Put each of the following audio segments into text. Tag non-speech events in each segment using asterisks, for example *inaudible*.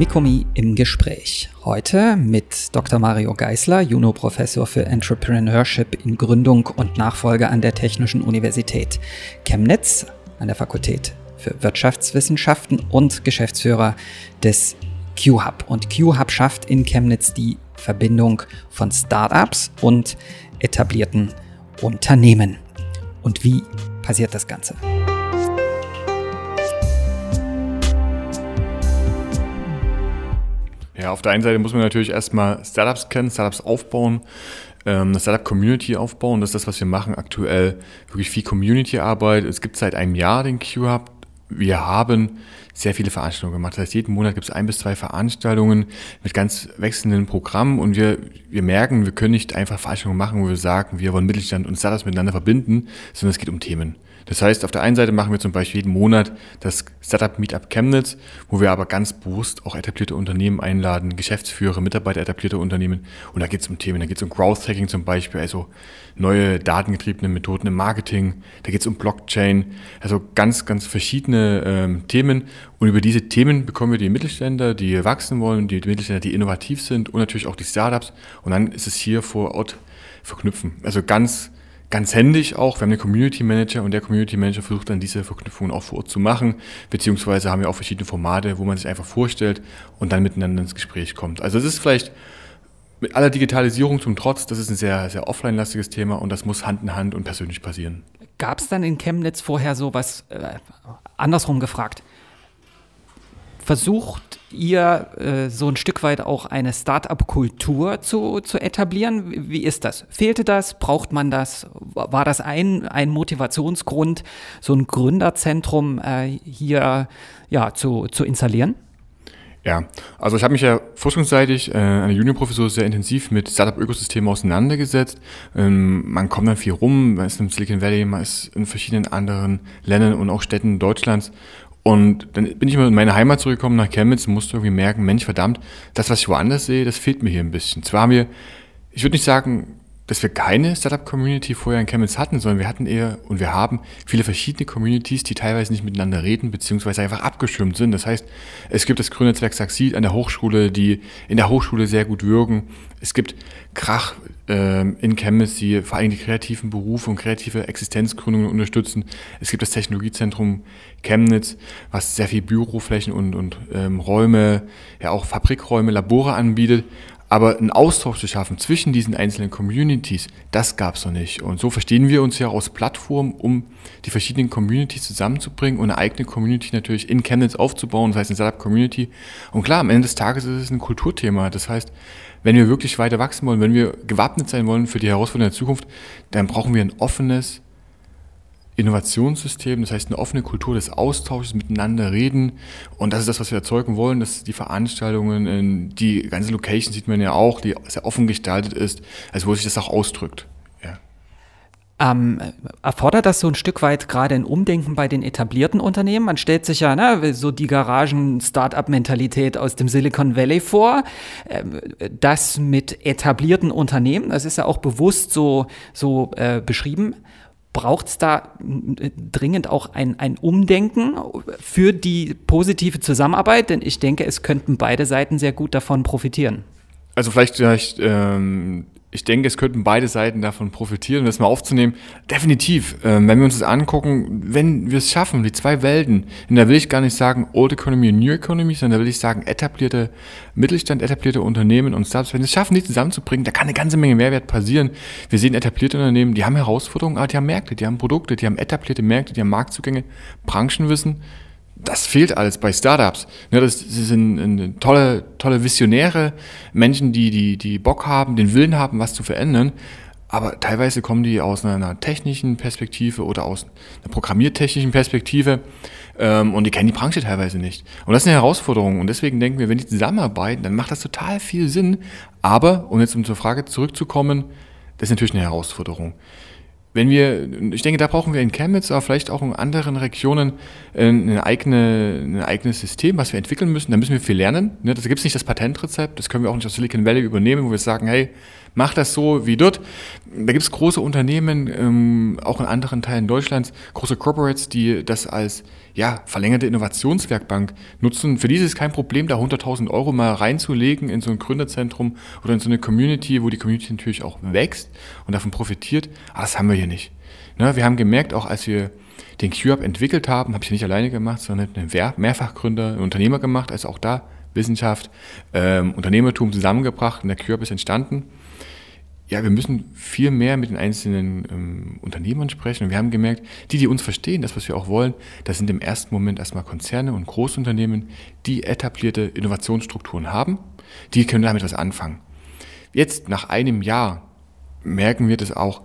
Mikomi im Gespräch. Heute mit Dr. Mario Geisler, Juno-Professor für Entrepreneurship in Gründung und Nachfolge an der Technischen Universität Chemnitz an der Fakultät für Wirtschaftswissenschaften und Geschäftsführer des Q-Hub. Und Q-Hub schafft in Chemnitz die Verbindung von Startups und etablierten Unternehmen. Und wie passiert das Ganze? Ja, auf der einen Seite muss man natürlich erstmal Startups kennen, Startups aufbauen, ähm, eine Startup-Community aufbauen. Das ist das, was wir machen aktuell. Wirklich viel Community-Arbeit. Es gibt seit einem Jahr den Q-Hub. Wir haben sehr viele Veranstaltungen gemacht. Das heißt, jeden Monat gibt es ein bis zwei Veranstaltungen mit ganz wechselnden Programmen und wir, wir merken, wir können nicht einfach Veranstaltungen machen, wo wir sagen, wir wollen Mittelstand und Startups miteinander verbinden, sondern es geht um Themen. Das heißt, auf der einen Seite machen wir zum Beispiel jeden Monat das Startup Meetup Chemnitz, wo wir aber ganz bewusst auch etablierte Unternehmen einladen, Geschäftsführer, Mitarbeiter etablierter Unternehmen. Und da geht es um Themen, da geht es um Growth Hacking zum Beispiel, also neue datengetriebene Methoden im Marketing, da geht es um Blockchain, also ganz, ganz verschiedene ähm, Themen. Und über diese Themen bekommen wir die Mittelständler, die wachsen wollen, die Mittelständler, die innovativ sind und natürlich auch die Startups. Und dann ist es hier vor Ort verknüpfen. Also ganz ganz händisch auch. Wir haben einen Community Manager und der Community Manager versucht dann diese Verknüpfungen auch vor Ort zu machen, beziehungsweise haben wir auch verschiedene Formate, wo man sich einfach vorstellt und dann miteinander ins Gespräch kommt. Also es ist vielleicht mit aller Digitalisierung zum Trotz, das ist ein sehr, sehr offline-lastiges Thema und das muss Hand in Hand und persönlich passieren. Gab es dann in Chemnitz vorher so was, äh, andersrum gefragt, versucht ihr äh, so ein Stück weit auch eine Start-up-Kultur zu, zu etablieren? Wie, ist das? Fehlte das? Braucht man das? War das ein, ein Motivationsgrund, so ein Gründerzentrum äh, hier ja, zu, zu installieren? Ja, also ich habe mich ja forschungsseitig äh, an der Juniorprofessur sehr intensiv mit Startup-Ökosystemen auseinandergesetzt. Ähm, man kommt dann viel rum, man ist im Silicon Valley, man ist in verschiedenen anderen Ländern und auch Städten Deutschlands und dann bin ich mal in meine Heimat zurückgekommen nach Chemnitz und musste irgendwie merken, Mensch, verdammt, das, was ich woanders sehe, das fehlt mir hier ein bisschen. Zwar haben wir, ich würde nicht sagen, dass wir keine Startup-Community vorher in Chemnitz hatten, sondern wir hatten eher und wir haben viele verschiedene Communities, die teilweise nicht miteinander reden, beziehungsweise einfach abgeschirmt sind. Das heißt, es gibt das Grünnetzwerk Saxid an der Hochschule, die in der Hochschule sehr gut wirken. Es gibt Krach äh, in Chemnitz, die vor allem die kreativen Berufe und kreative Existenzgründungen unterstützen. Es gibt das Technologiezentrum Chemnitz, was sehr viel Büroflächen und, und ähm, Räume, ja auch Fabrikräume, Labore anbietet. Aber einen Austausch zu schaffen zwischen diesen einzelnen Communities, das gab es noch nicht. Und so verstehen wir uns ja aus Plattformen, um die verschiedenen Communities zusammenzubringen und eine eigene Community natürlich in Chemnitz aufzubauen, das heißt eine Startup-Community. Und klar, am Ende des Tages ist es ein Kulturthema. Das heißt, wenn wir wirklich weiter wachsen wollen, wenn wir gewappnet sein wollen für die Herausforderungen der Zukunft, dann brauchen wir ein offenes, Innovationssystem, das heißt eine offene Kultur des Austausches, miteinander reden. Und das ist das, was wir erzeugen wollen, dass die Veranstaltungen, die ganze Location sieht man ja auch, die sehr offen gestaltet ist, also wo sich das auch ausdrückt. Ähm, erfordert das so ein Stück weit gerade ein Umdenken bei den etablierten Unternehmen? Man stellt sich ja ne, so die Garagen-Startup-Mentalität aus dem Silicon Valley vor. Ähm, das mit etablierten Unternehmen, das ist ja auch bewusst so, so äh, beschrieben braucht es da dringend auch ein, ein Umdenken für die positive Zusammenarbeit? Denn ich denke, es könnten beide Seiten sehr gut davon profitieren. Also vielleicht, vielleicht ähm, ich denke, es könnten beide Seiten davon profitieren, das mal aufzunehmen. Definitiv, ähm, wenn wir uns das angucken, wenn wir es schaffen, die zwei Welten, und da will ich gar nicht sagen Old Economy und New Economy, sondern da will ich sagen etablierte Mittelstand, etablierte Unternehmen und Startups, wenn wir es schaffen, die zusammenzubringen, da kann eine ganze Menge Mehrwert passieren. Wir sehen etablierte Unternehmen, die haben Herausforderungen, aber die haben Märkte, die haben Produkte, die haben etablierte Märkte, die haben Marktzugänge, Branchenwissen das fehlt alles bei Startups. Ja, das, sind tolle, tolle Visionäre, Menschen, die, die, die Bock haben, den Willen haben, was zu verändern. Aber teilweise kommen die aus einer technischen Perspektive oder aus einer programmiertechnischen Perspektive ähm, und die kennen die Branche teilweise nicht. Und das ist eine Herausforderung. Und deswegen denken wir, wenn die zusammenarbeiten, dann macht das total viel Sinn. Aber, um jetzt um zur Frage zurückzukommen, das ist natürlich eine Herausforderung wenn wir, ich denke, da brauchen wir in Chemnitz, aber vielleicht auch in anderen Regionen äh, eine eigene, ein eigenes System, was wir entwickeln müssen. Da müssen wir viel lernen. Ne? Da gibt es nicht das Patentrezept, das können wir auch nicht aus Silicon Valley übernehmen, wo wir sagen, hey, Macht das so wie dort. Da gibt es große Unternehmen, ähm, auch in anderen Teilen Deutschlands, große Corporates, die das als ja, verlängerte Innovationswerkbank nutzen. Für die ist kein Problem, da 100.000 Euro mal reinzulegen in so ein Gründerzentrum oder in so eine Community, wo die Community natürlich auch wächst und davon profitiert. Aber das haben wir hier nicht. Ne, wir haben gemerkt, auch als wir den QUP entwickelt haben, habe ich nicht alleine gemacht, sondern einen Mehrfachgründer, einen Unternehmer gemacht, also auch da Wissenschaft, ähm, Unternehmertum zusammengebracht und der QUP ist entstanden. Ja, wir müssen viel mehr mit den einzelnen ähm, Unternehmern sprechen. Und wir haben gemerkt, die, die uns verstehen, das, was wir auch wollen, das sind im ersten Moment erstmal Konzerne und Großunternehmen, die etablierte Innovationsstrukturen haben. Die können damit was anfangen. Jetzt, nach einem Jahr, merken wir das auch,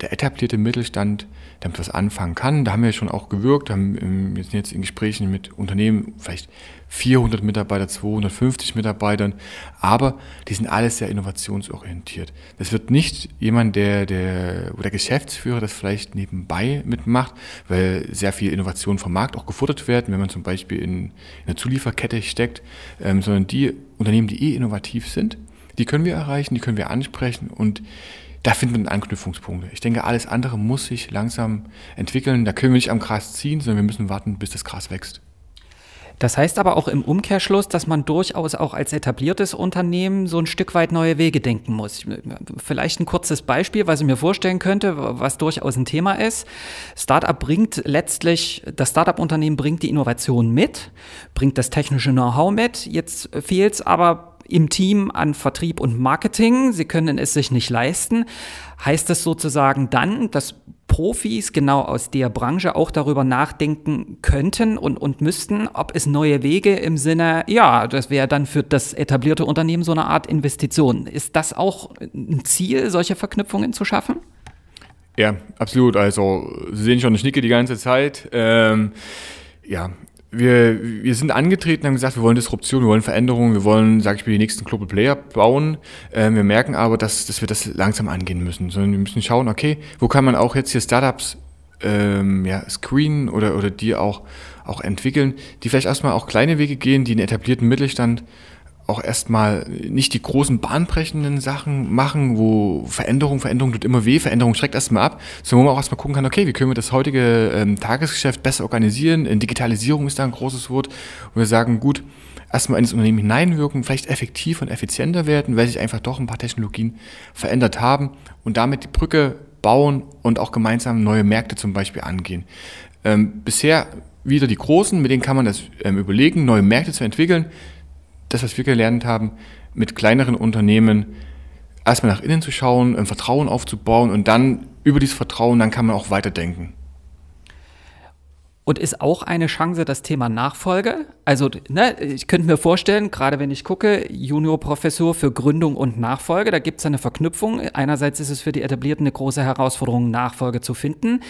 der etablierte Mittelstand damit was anfangen kann. Da haben wir schon auch gewirkt, haben, ähm, wir sind jetzt in Gesprächen mit Unternehmen, vielleicht 400 Mitarbeiter, 250 Mitarbeitern, aber die sind alles sehr innovationsorientiert. Das wird nicht jemand, der, der, wo der Geschäftsführer das vielleicht nebenbei mitmacht, weil sehr viel Innovation vom Markt auch gefordert werden, wenn man zum Beispiel in, in eine Zulieferkette steckt, ähm, sondern die Unternehmen, die eh innovativ sind, die können wir erreichen, die können wir ansprechen und da finden wir Anknüpfungspunkte. Ich denke, alles andere muss sich langsam entwickeln. Da können wir nicht am Gras ziehen, sondern wir müssen warten, bis das Gras wächst. Das heißt aber auch im Umkehrschluss, dass man durchaus auch als etabliertes Unternehmen so ein Stück weit neue Wege denken muss. Vielleicht ein kurzes Beispiel, was ich mir vorstellen könnte, was durchaus ein Thema ist. Startup bringt letztlich, das Startup-Unternehmen bringt die Innovation mit, bringt das technische Know-how mit. Jetzt fehlt es aber im Team an Vertrieb und Marketing. Sie können es sich nicht leisten. Heißt das sozusagen dann, dass Profis genau aus der Branche auch darüber nachdenken könnten und, und müssten, ob es neue Wege im Sinne, ja, das wäre dann für das etablierte Unternehmen so eine Art Investition. Ist das auch ein Ziel, solche Verknüpfungen zu schaffen? Ja, absolut. Also Sie sehen schon, ich nicke die ganze Zeit. Ähm, ja, wir, wir sind angetreten haben gesagt, wir wollen Disruption, wir wollen Veränderungen, wir wollen, sag ich mal, die nächsten Global Player bauen. Ähm, wir merken aber, dass, dass wir das langsam angehen müssen. Sondern wir müssen schauen, okay, wo kann man auch jetzt hier Startups ähm, ja, screenen oder, oder die auch, auch entwickeln, die vielleicht erstmal auch kleine Wege gehen, die einen etablierten Mittelstand auch erstmal nicht die großen bahnbrechenden Sachen machen, wo Veränderung, Veränderung tut immer weh, Veränderung schreckt erstmal ab, sondern wo man auch erstmal gucken kann, okay, wie können wir das heutige ähm, Tagesgeschäft besser organisieren? Digitalisierung ist da ein großes Wort, wo wir sagen, gut, erstmal in das Unternehmen hineinwirken, vielleicht effektiv und effizienter werden, weil sich einfach doch ein paar Technologien verändert haben und damit die Brücke bauen und auch gemeinsam neue Märkte zum Beispiel angehen. Ähm, bisher wieder die Großen, mit denen kann man das ähm, überlegen, neue Märkte zu entwickeln das, was wir gelernt haben, mit kleineren Unternehmen erstmal nach innen zu schauen, ein Vertrauen aufzubauen und dann über dieses Vertrauen, dann kann man auch weiterdenken. Und ist auch eine Chance das Thema Nachfolge? Also, ne, ich könnte mir vorstellen, gerade wenn ich gucke, Juniorprofessur für Gründung und Nachfolge, da gibt es eine Verknüpfung. Einerseits ist es für die Etablierten eine große Herausforderung, Nachfolge zu finden.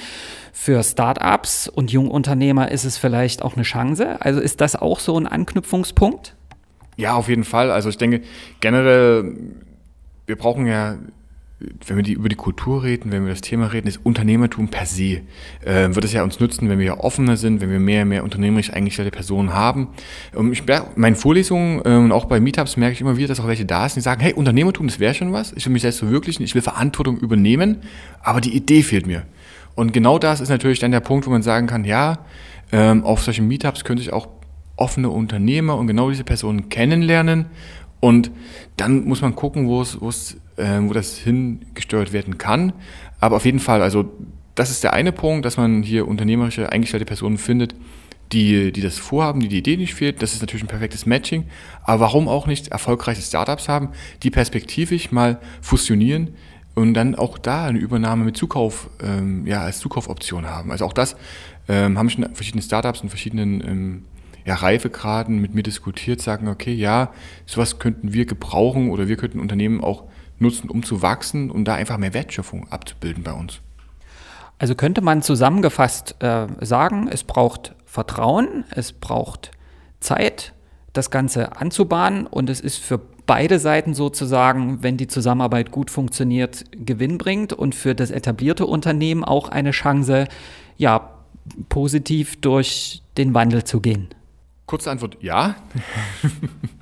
Für Startups und Jungunternehmer ist es vielleicht auch eine Chance. Also ist das auch so ein Anknüpfungspunkt? Ja, auf jeden Fall. Also ich denke generell, wir brauchen ja, wenn wir die, über die Kultur reden, wenn wir das Thema reden, ist Unternehmertum per se. Äh, wird es ja uns nützen, wenn wir ja offener sind, wenn wir mehr und mehr unternehmerisch eingestellte Personen haben. Und ich merke, meinen Vorlesungen äh, und auch bei Meetups merke ich immer wieder, dass auch welche da sind, die sagen, hey, Unternehmertum, das wäre schon was. Ich will mich selbst verwirklichen, ich will Verantwortung übernehmen, aber die Idee fehlt mir. Und genau das ist natürlich dann der Punkt, wo man sagen kann, ja, ähm, auf solchen Meetups könnte ich auch offene Unternehmer und genau diese Personen kennenlernen. Und dann muss man gucken, wo es, wo es, äh, wo das hingesteuert werden kann. Aber auf jeden Fall, also das ist der eine Punkt, dass man hier unternehmerische eingestellte Personen findet, die, die das vorhaben, die die Idee nicht fehlt. Das ist natürlich ein perfektes Matching. Aber warum auch nicht erfolgreiche Startups haben, die perspektivisch mal fusionieren und dann auch da eine Übernahme mit Zukauf, ähm, ja, als Zukaufoption haben. Also auch das ähm, haben schon verschiedene Startups in verschiedenen ähm, ja, Reifegraden mit mir diskutiert, sagen, okay, ja, sowas könnten wir gebrauchen oder wir könnten Unternehmen auch nutzen, um zu wachsen und da einfach mehr Wertschöpfung abzubilden bei uns. Also könnte man zusammengefasst äh, sagen, es braucht Vertrauen, es braucht Zeit, das Ganze anzubahnen und es ist für beide Seiten sozusagen, wenn die Zusammenarbeit gut funktioniert, gewinnbringend und für das etablierte Unternehmen auch eine Chance, ja, positiv durch den Wandel zu gehen. Kurze Antwort, ja. *laughs*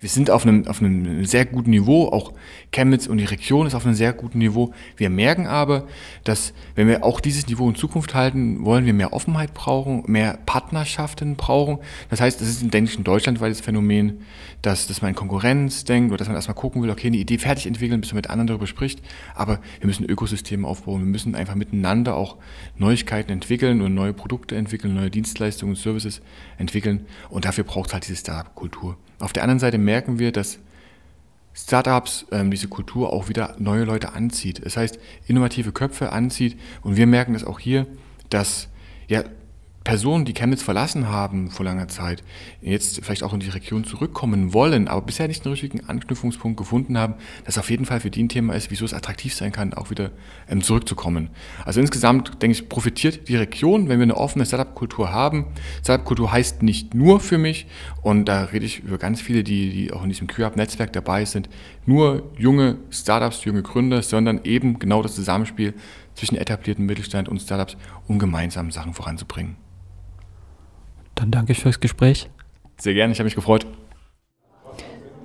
wir sind auf einem, auf einem sehr guten Niveau, auch Chemnitz und die Region ist auf einem sehr guten Niveau. Wir merken aber, dass wenn wir auch dieses Niveau in Zukunft halten wollen, wir mehr Offenheit brauchen, mehr Partnerschaften brauchen. Das heißt, es ist, denke ich, ein deutschlandweites Phänomen, dass, dass man in Konkurrenz denkt oder dass man erstmal gucken will, okay, eine Idee fertig entwickeln, bis man mit anderen darüber spricht. Aber wir müssen Ökosysteme aufbauen, wir müssen einfach miteinander auch Neuigkeiten entwickeln und neue Produkte entwickeln, neue Dienstleistungen und Services entwickeln. Und dafür braucht es halt diese Startup-Kultur. Auf der anderen Seite merken wir, dass Startups ähm, diese Kultur auch wieder neue Leute anzieht. Das heißt, innovative Köpfe anzieht. Und wir merken das auch hier, dass ja, Personen, die Chemnitz verlassen haben vor langer Zeit, jetzt vielleicht auch in die Region zurückkommen wollen, aber bisher nicht einen richtigen Anknüpfungspunkt gefunden haben, das auf jeden Fall für die ein Thema ist, wieso es attraktiv sein kann, auch wieder ähm, zurückzukommen. Also insgesamt, denke ich, profitiert die Region, wenn wir eine offene Startup-Kultur haben. Startup-Kultur heißt nicht nur für mich, und da rede ich über ganz viele, die, die auch in diesem QUP-Netzwerk dabei sind, nur junge Startups, junge Gründer, sondern eben genau das Zusammenspiel zwischen etablierten Mittelstand und Startups, um gemeinsam Sachen voranzubringen. Dann danke ich fürs Gespräch. Sehr gerne, ich habe mich gefreut.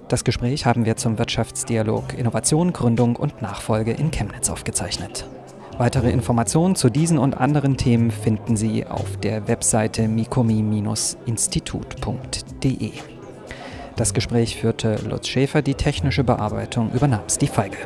Das Gespräch haben wir zum Wirtschaftsdialog Innovation, Gründung und Nachfolge in Chemnitz aufgezeichnet. Weitere Informationen zu diesen und anderen Themen finden Sie auf der Webseite mikomi-institut.de. Das Gespräch führte Lutz Schäfer, die technische Bearbeitung übernahm Steve Feige.